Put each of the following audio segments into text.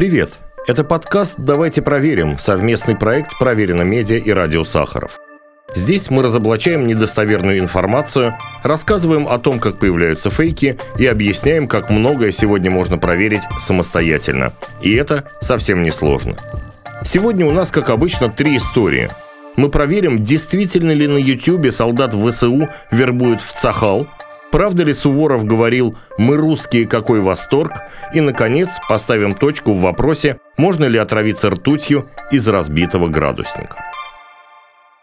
Привет! Это подкаст «Давайте проверим» – совместный проект «Проверено медиа» и «Радио Сахаров». Здесь мы разоблачаем недостоверную информацию, рассказываем о том, как появляются фейки и объясняем, как многое сегодня можно проверить самостоятельно. И это совсем не сложно. Сегодня у нас, как обычно, три истории. Мы проверим, действительно ли на YouTube солдат ВСУ вербуют в Цахал – Правда ли Суворов говорил «Мы русские, какой восторг?» И, наконец, поставим точку в вопросе, можно ли отравиться ртутью из разбитого градусника.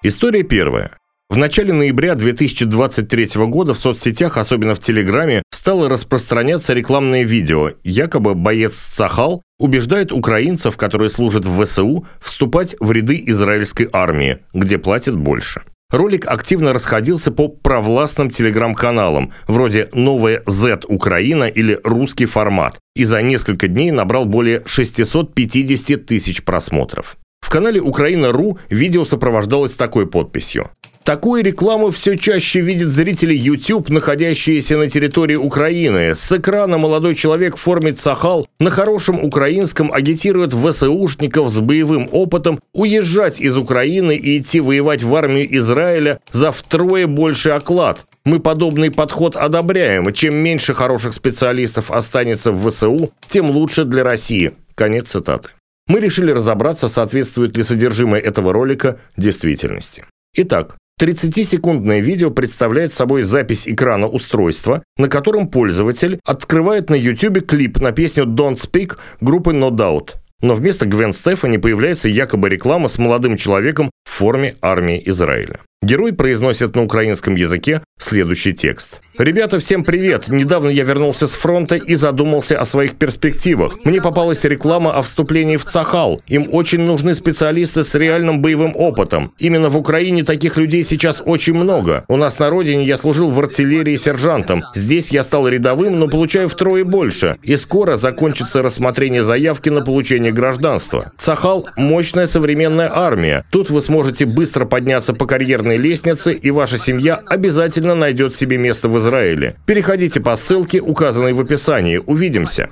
История первая. В начале ноября 2023 года в соцсетях, особенно в Телеграме, стало распространяться рекламное видео. Якобы боец Цахал убеждает украинцев, которые служат в ВСУ, вступать в ряды израильской армии, где платят больше. Ролик активно расходился по провластным телеграм-каналам, вроде «Новая Z Украина» или «Русский формат», и за несколько дней набрал более 650 тысяч просмотров. В канале «Украина.ру» видео сопровождалось такой подписью. Такую рекламу все чаще видят зрители YouTube, находящиеся на территории Украины. С экрана молодой человек в форме цахал на хорошем украинском агитирует ВСУшников с боевым опытом уезжать из Украины и идти воевать в армию Израиля за втрое больший оклад. Мы подобный подход одобряем. Чем меньше хороших специалистов останется в ВСУ, тем лучше для России. Конец цитаты. Мы решили разобраться, соответствует ли содержимое этого ролика действительности. Итак, 30-секундное видео представляет собой запись экрана устройства, на котором пользователь открывает на YouTube клип на песню «Don't Speak» группы No Doubt. Но вместо Гвен Стефани появляется якобы реклама с молодым человеком в форме армии Израиля. Герой произносит на украинском языке следующий текст. «Ребята, всем привет! Недавно я вернулся с фронта и задумался о своих перспективах. Мне попалась реклама о вступлении в Цахал. Им очень нужны специалисты с реальным боевым опытом. Именно в Украине таких людей сейчас очень много. У нас на родине я служил в артиллерии сержантом. Здесь я стал рядовым, но получаю втрое больше. И скоро закончится рассмотрение заявки на получение гражданства. Цахал – мощная современная армия. Тут вы сможете быстро подняться по карьерной карьерной лестнице, и ваша семья обязательно найдет себе место в Израиле. Переходите по ссылке, указанной в описании. Увидимся!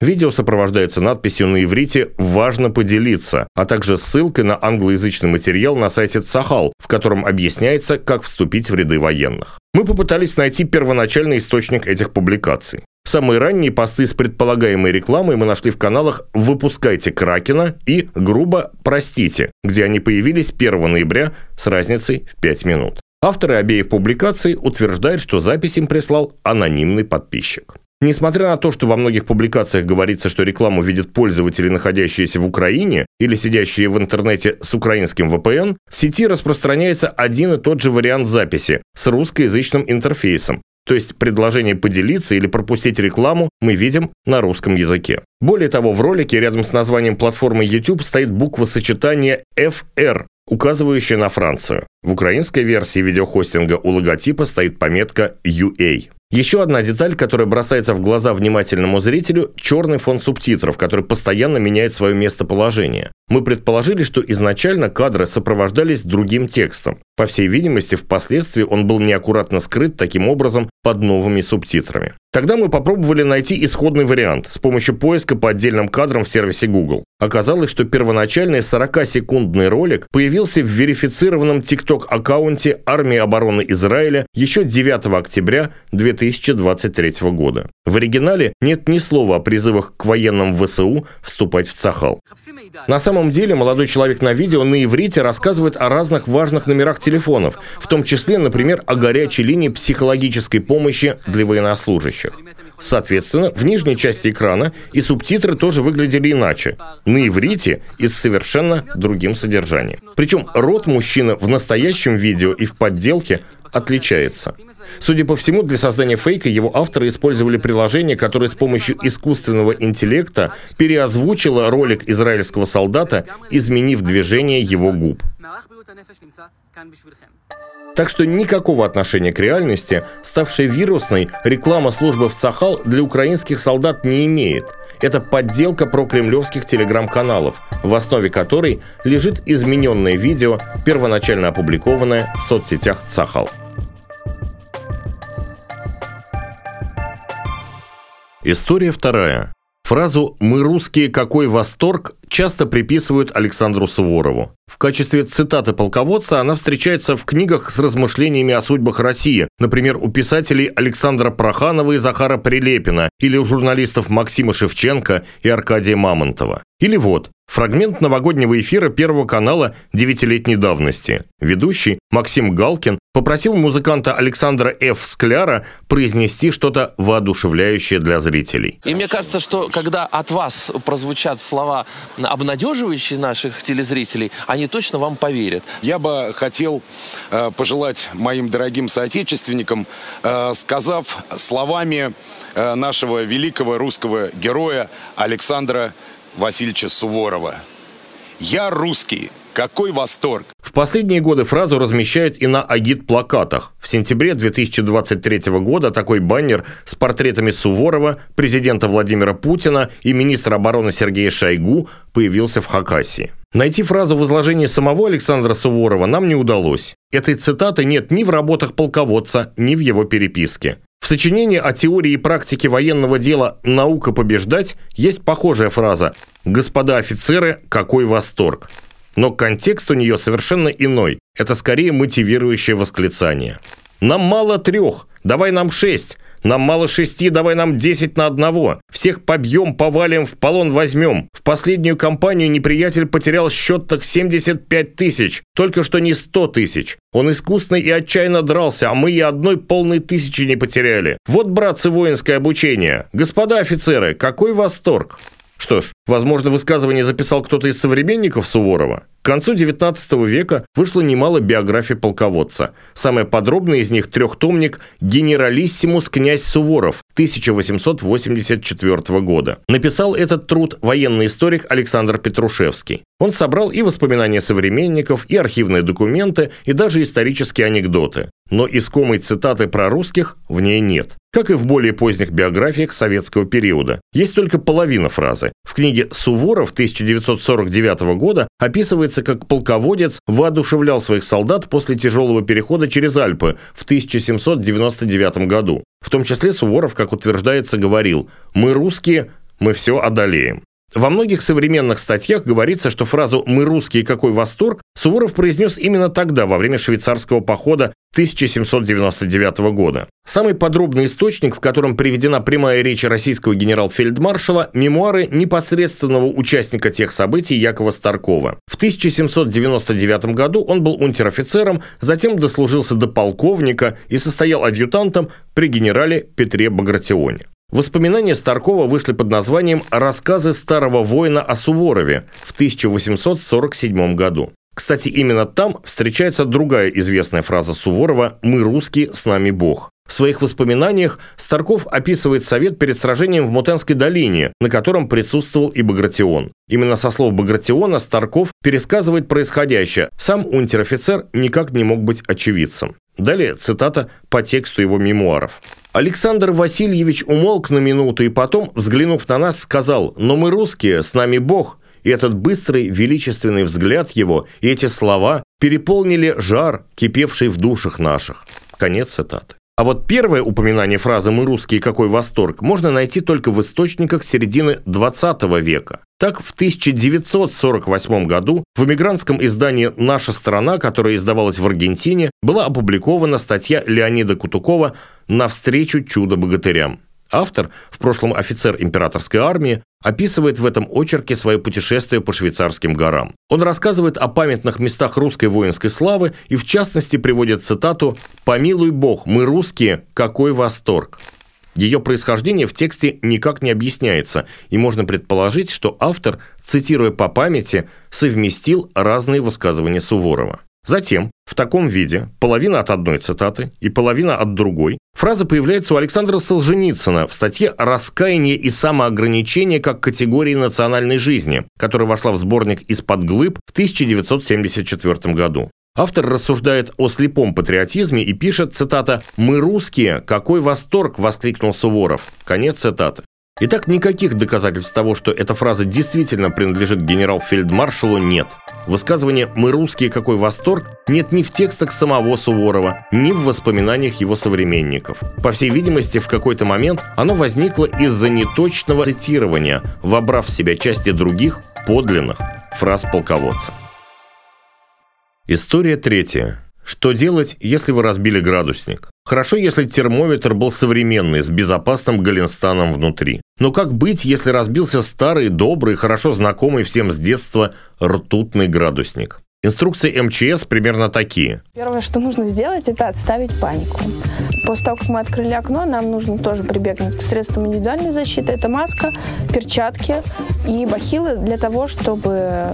Видео сопровождается надписью на иврите «Важно поделиться», а также ссылкой на англоязычный материал на сайте Цахал, в котором объясняется, как вступить в ряды военных. Мы попытались найти первоначальный источник этих публикаций. Самые ранние посты с предполагаемой рекламой мы нашли в каналах «Выпускайте Кракена» и «Грубо простите», где они появились 1 ноября с разницей в 5 минут. Авторы обеих публикаций утверждают, что запись им прислал анонимный подписчик. Несмотря на то, что во многих публикациях говорится, что рекламу видят пользователи, находящиеся в Украине или сидящие в интернете с украинским VPN, в сети распространяется один и тот же вариант записи с русскоязычным интерфейсом, то есть предложение поделиться или пропустить рекламу мы видим на русском языке. Более того, в ролике рядом с названием платформы YouTube стоит буква сочетания FR, указывающая на Францию. В украинской версии видеохостинга у логотипа стоит пометка UA. Еще одна деталь, которая бросается в глаза внимательному зрителю – черный фон субтитров, который постоянно меняет свое местоположение. Мы предположили, что изначально кадры сопровождались другим текстом. По всей видимости, впоследствии он был неаккуратно скрыт таким образом под новыми субтитрами. Тогда мы попробовали найти исходный вариант с помощью поиска по отдельным кадрам в сервисе Google. Оказалось, что первоначальный 40-секундный ролик появился в верифицированном TikTok-аккаунте Армии обороны Израиля еще 9 октября 2023 года. В оригинале нет ни слова о призывах к военным ВСУ вступать в Цахал. На самом деле молодой человек на видео на иврите рассказывает о разных важных номерах телефонов, в том числе, например, о горячей линии психологической помощи для военнослужащих. Соответственно, в нижней части экрана и субтитры тоже выглядели иначе. На иврите и с совершенно другим содержанием. Причем рот мужчины в настоящем видео и в подделке отличается. Судя по всему, для создания фейка его авторы использовали приложение, которое с помощью искусственного интеллекта переозвучило ролик израильского солдата, изменив движение его губ. Так что никакого отношения к реальности, ставшей вирусной, реклама службы в Цахал для украинских солдат не имеет. Это подделка прокремлевских телеграм-каналов, в основе которой лежит измененное видео, первоначально опубликованное в соцсетях Цахал. История вторая. Фразу «Мы русские, какой восторг» часто приписывают Александру Суворову. В качестве цитаты полководца она встречается в книгах с размышлениями о судьбах России, например, у писателей Александра Проханова и Захара Прилепина или у журналистов Максима Шевченко и Аркадия Мамонтова. Или вот, фрагмент новогоднего эфира Первого канала девятилетней давности. Ведущий Максим Галкин попросил музыканта Александра Ф. Скляра произнести что-то воодушевляющее для зрителей. И мне кажется, что когда от вас прозвучат слова, обнадеживающие наших телезрителей, они точно вам поверят. Я бы хотел э, пожелать моим дорогим соотечественникам, э, сказав словами э, нашего великого русского героя Александра Васильевича Суворова. «Я русский, какой восторг! В последние годы фразу размещают и на агит-плакатах. В сентябре 2023 года такой баннер с портретами Суворова, президента Владимира Путина и министра обороны Сергея Шойгу появился в Хакасии. Найти фразу в изложении самого Александра Суворова нам не удалось. Этой цитаты нет ни в работах полководца, ни в его переписке. В сочинении о теории и практике военного дела «Наука побеждать» есть похожая фраза «Господа офицеры, какой восторг!» Но контекст у нее совершенно иной. Это скорее мотивирующее восклицание. «Нам мало трех, давай нам шесть. Нам мало шести, давай нам десять на одного. Всех побьем, повалим, в полон возьмем. В последнюю кампанию неприятель потерял счет так 75 тысяч. Только что не 100 тысяч. Он искусно и отчаянно дрался, а мы и одной полной тысячи не потеряли. Вот, братцы, воинское обучение. Господа офицеры, какой восторг!» Что ж, возможно, высказывание записал кто-то из современников Суворова. К концу XIX века вышло немало биографий полководца. Самая подробная из них – трехтомник «Генералиссимус князь Суворов» 1884 года. Написал этот труд военный историк Александр Петрушевский. Он собрал и воспоминания современников, и архивные документы, и даже исторические анекдоты. Но искомой цитаты про русских в ней нет как и в более поздних биографиях советского периода. Есть только половина фразы. В книге «Суворов» 1949 года описывается, как полководец воодушевлял своих солдат после тяжелого перехода через Альпы в 1799 году. В том числе Суворов, как утверждается, говорил «Мы русские, мы все одолеем». Во многих современных статьях говорится, что фразу «мы русские, какой восторг» Суворов произнес именно тогда, во время швейцарского похода 1799 года. Самый подробный источник, в котором приведена прямая речь российского генерал-фельдмаршала, мемуары непосредственного участника тех событий Якова Старкова. В 1799 году он был унтер-офицером, затем дослужился до полковника и состоял адъютантом при генерале Петре Багратионе. Воспоминания Старкова вышли под названием «Рассказы старого воина о Суворове» в 1847 году. Кстати, именно там встречается другая известная фраза Суворова «Мы русские, с нами Бог». В своих воспоминаниях Старков описывает совет перед сражением в Мутенской долине, на котором присутствовал и Багратион. Именно со слов Багратиона Старков пересказывает происходящее. Сам унтер-офицер никак не мог быть очевидцем. Далее цитата по тексту его мемуаров. Александр Васильевич умолк на минуту и потом, взглянув на нас, сказал «Но мы русские, с нами Бог». И этот быстрый, величественный взгляд его и эти слова переполнили жар, кипевший в душах наших. Конец цитаты. А вот первое упоминание фразы «мы русские, какой восторг» можно найти только в источниках середины 20 века. Так, в 1948 году в эмигрантском издании «Наша страна», которое издавалось в Аргентине, была опубликована статья Леонида Кутукова «Навстречу чудо-богатырям». Автор, в прошлом офицер императорской армии, описывает в этом очерке свое путешествие по швейцарским горам. Он рассказывает о памятных местах русской воинской славы и в частности приводит цитату «Помилуй Бог, мы русские, какой восторг!». Ее происхождение в тексте никак не объясняется, и можно предположить, что автор, цитируя по памяти, совместил разные высказывания Суворова. Затем, в таком виде, половина от одной цитаты и половина от другой, фраза появляется у Александра Солженицына в статье «Раскаяние и самоограничение как категории национальной жизни», которая вошла в сборник «Из-под глыб» в 1974 году. Автор рассуждает о слепом патриотизме и пишет, цитата, «Мы русские, какой восторг!» – воскликнул Суворов. Конец цитаты. Итак, никаких доказательств того, что эта фраза действительно принадлежит генерал-фельдмаршалу, нет. Высказывание «мы русские, какой восторг» нет ни в текстах самого Суворова, ни в воспоминаниях его современников. По всей видимости, в какой-то момент оно возникло из-за неточного цитирования, вобрав в себя части других, подлинных фраз полководца. История третья. Что делать, если вы разбили градусник? Хорошо, если термометр был современный, с безопасным галенстаном внутри. Но как быть, если разбился старый, добрый, хорошо знакомый всем с детства ртутный градусник? Инструкции МЧС примерно такие. Первое, что нужно сделать, это отставить панику. После того, как мы открыли окно, нам нужно тоже прибегнуть к средствам индивидуальной защиты. Это маска, перчатки и бахилы для того, чтобы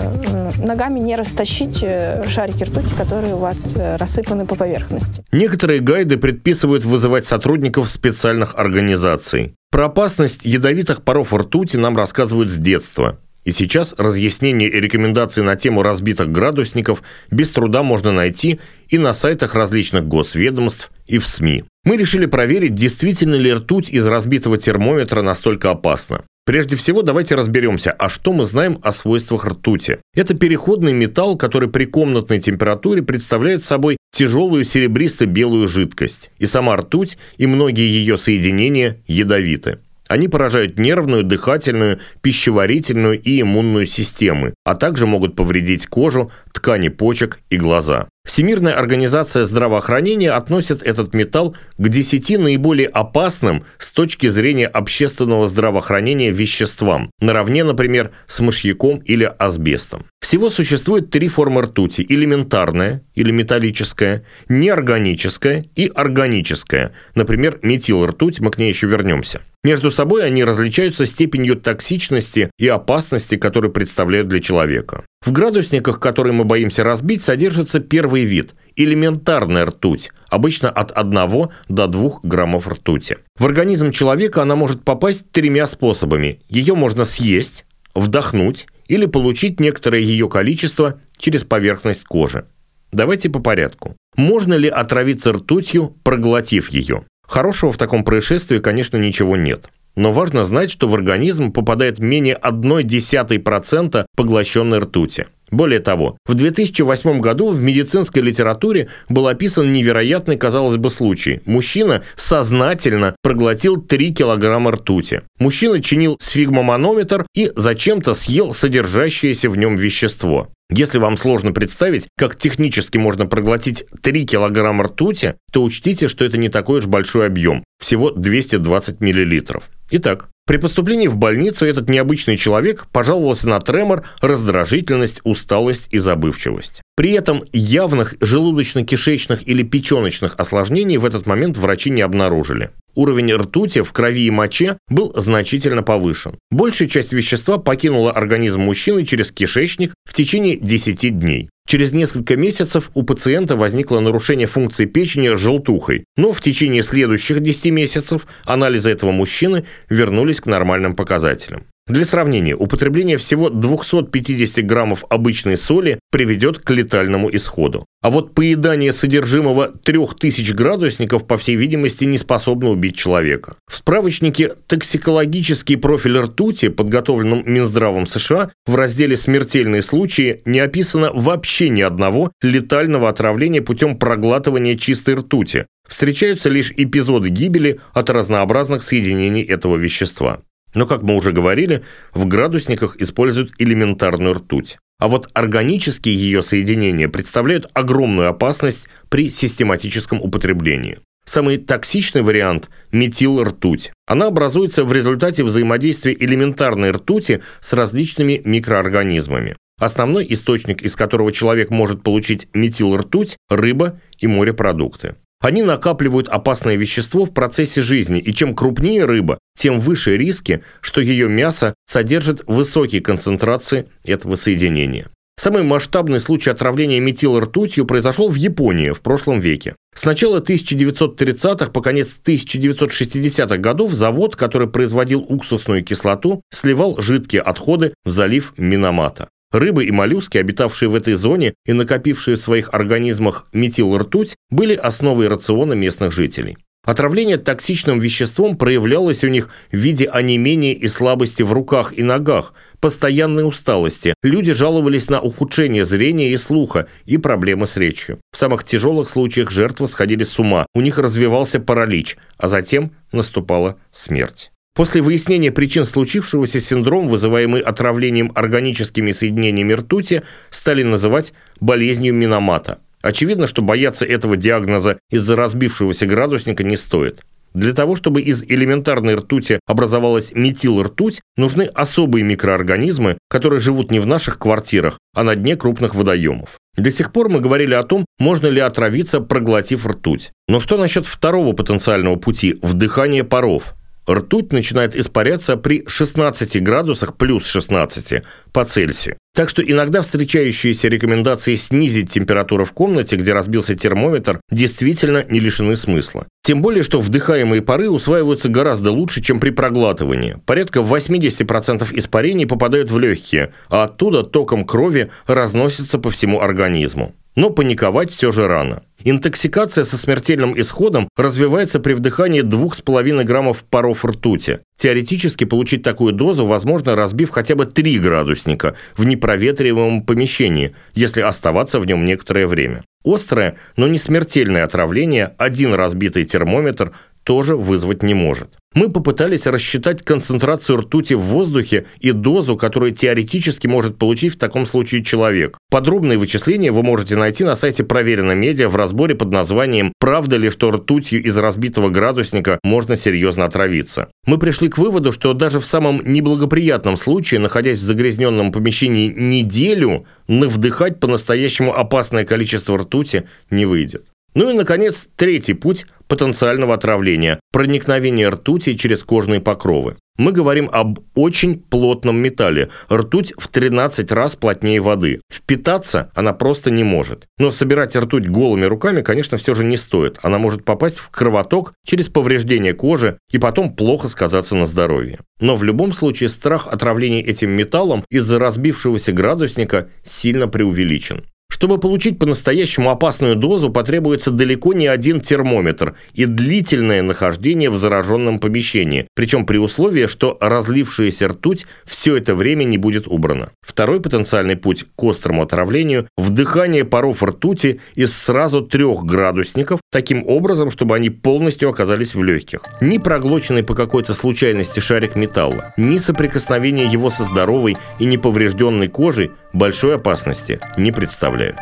ногами не растащить э, шарики ртути, которые у вас э, рассыпаны по поверхности. Некоторые гайды предписывают вызывать сотрудников специальных организаций. Про опасность ядовитых паров ртути нам рассказывают с детства. И сейчас разъяснения и рекомендации на тему разбитых градусников без труда можно найти и на сайтах различных госведомств, и в СМИ. Мы решили проверить, действительно ли ртуть из разбитого термометра настолько опасна. Прежде всего, давайте разберемся, а что мы знаем о свойствах ртути. Это переходный металл, который при комнатной температуре представляет собой тяжелую серебристо-белую жидкость. И сама ртуть, и многие ее соединения ядовиты. Они поражают нервную, дыхательную, пищеварительную и иммунную системы, а также могут повредить кожу, ткани почек и глаза. Всемирная организация здравоохранения относит этот металл к 10 наиболее опасным с точки зрения общественного здравоохранения веществам, наравне, например, с мышьяком или асбестом. Всего существует три формы ртути – элементарная или металлическая, неорганическая и органическая. Например, метилртуть, мы к ней еще вернемся. Между собой они различаются степенью токсичности и опасности, которые представляют для человека. В градусниках, которые мы боимся разбить, содержится первый вид – элементарная ртуть, обычно от 1 до 2 граммов ртути. В организм человека она может попасть тремя способами. Ее можно съесть, вдохнуть или получить некоторое ее количество через поверхность кожи. Давайте по порядку. Можно ли отравиться ртутью, проглотив ее? Хорошего в таком происшествии, конечно, ничего нет. Но важно знать, что в организм попадает менее 0,1% поглощенной ртути. Более того, в 2008 году в медицинской литературе был описан невероятный, казалось бы, случай. Мужчина сознательно проглотил 3 килограмма ртути. Мужчина чинил сфигмоманометр и зачем-то съел содержащееся в нем вещество. Если вам сложно представить, как технически можно проглотить 3 килограмма ртути, то учтите, что это не такой уж большой объем, всего 220 миллилитров. Итак, при поступлении в больницу этот необычный человек пожаловался на тремор, раздражительность, усталость и забывчивость. При этом явных желудочно-кишечных или печеночных осложнений в этот момент врачи не обнаружили. Уровень ртути в крови и моче был значительно повышен. Большая часть вещества покинула организм мужчины через кишечник в течение 10 дней. Через несколько месяцев у пациента возникло нарушение функции печени желтухой, но в течение следующих 10 месяцев анализы этого мужчины вернулись к нормальным показателям. Для сравнения, употребление всего 250 граммов обычной соли приведет к летальному исходу. А вот поедание содержимого 3000 градусников, по всей видимости, не способно убить человека. В справочнике «Токсикологический профиль ртути», подготовленном Минздравом США, в разделе «Смертельные случаи» не описано вообще ни одного летального отравления путем проглатывания чистой ртути. Встречаются лишь эпизоды гибели от разнообразных соединений этого вещества. Но, как мы уже говорили, в градусниках используют элементарную ртуть. А вот органические ее соединения представляют огромную опасность при систематическом употреблении. Самый токсичный вариант – метилртуть. Она образуется в результате взаимодействия элементарной ртути с различными микроорганизмами. Основной источник, из которого человек может получить метилртуть – рыба и морепродукты. Они накапливают опасное вещество в процессе жизни, и чем крупнее рыба, тем выше риски, что ее мясо содержит высокие концентрации этого соединения. Самый масштабный случай отравления метилртутью произошел в Японии в прошлом веке. С начала 1930-х по конец 1960-х годов завод, который производил уксусную кислоту, сливал жидкие отходы в залив Минамата. Рыбы и моллюски, обитавшие в этой зоне и накопившие в своих организмах метилртуть, были основой рациона местных жителей. Отравление токсичным веществом проявлялось у них в виде онемения и слабости в руках и ногах, постоянной усталости. Люди жаловались на ухудшение зрения и слуха и проблемы с речью. В самых тяжелых случаях жертвы сходили с ума, у них развивался паралич, а затем наступала смерть. После выяснения причин случившегося синдром, вызываемый отравлением органическими соединениями ртути, стали называть болезнью Миномата. Очевидно, что бояться этого диагноза из-за разбившегося градусника не стоит. Для того, чтобы из элементарной ртути образовалась метилртуть, нужны особые микроорганизмы, которые живут не в наших квартирах, а на дне крупных водоемов. До сих пор мы говорили о том, можно ли отравиться, проглотив ртуть. Но что насчет второго потенциального пути – вдыхания паров? Ртуть начинает испаряться при 16 градусах плюс 16 по Цельсию. Так что иногда встречающиеся рекомендации снизить температуру в комнате, где разбился термометр, действительно не лишены смысла. Тем более, что вдыхаемые пары усваиваются гораздо лучше, чем при проглатывании. Порядка 80% испарений попадают в легкие, а оттуда током крови разносится по всему организму. Но паниковать все же рано. Интоксикация со смертельным исходом развивается при вдыхании 2,5 граммов паров ртути. Теоретически получить такую дозу возможно, разбив хотя бы 3 градусника в непроветриваемом помещении, если оставаться в нем некоторое время. Острое, но не смертельное отравление один разбитый термометр тоже вызвать не может. Мы попытались рассчитать концентрацию ртути в воздухе и дозу, которую теоретически может получить в таком случае человек. Подробные вычисления вы можете найти на сайте Проверено Медиа в разборе под названием «Правда ли, что ртутью из разбитого градусника можно серьезно отравиться?». Мы пришли к выводу, что даже в самом неблагоприятном случае, находясь в загрязненном помещении неделю, навдыхать по-настоящему опасное количество ртути не выйдет. Ну и, наконец, третий путь потенциального отравления – проникновение ртути через кожные покровы. Мы говорим об очень плотном металле. Ртуть в 13 раз плотнее воды. Впитаться она просто не может. Но собирать ртуть голыми руками, конечно, все же не стоит. Она может попасть в кровоток через повреждение кожи и потом плохо сказаться на здоровье. Но в любом случае страх отравления этим металлом из-за разбившегося градусника сильно преувеличен. Чтобы получить по-настоящему опасную дозу, потребуется далеко не один термометр и длительное нахождение в зараженном помещении, причем при условии, что разлившаяся ртуть все это время не будет убрана. Второй потенциальный путь к острому отравлению – вдыхание паров ртути из сразу трех градусников, таким образом, чтобы они полностью оказались в легких. Ни проглоченный по какой-то случайности шарик металла, ни соприкосновение его со здоровой и неповрежденной кожей большой опасности не представляют.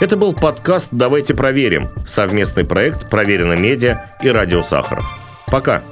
Это был подкаст «Давайте проверим» – совместный проект «Проверено медиа» и «Радио Сахаров». Пока!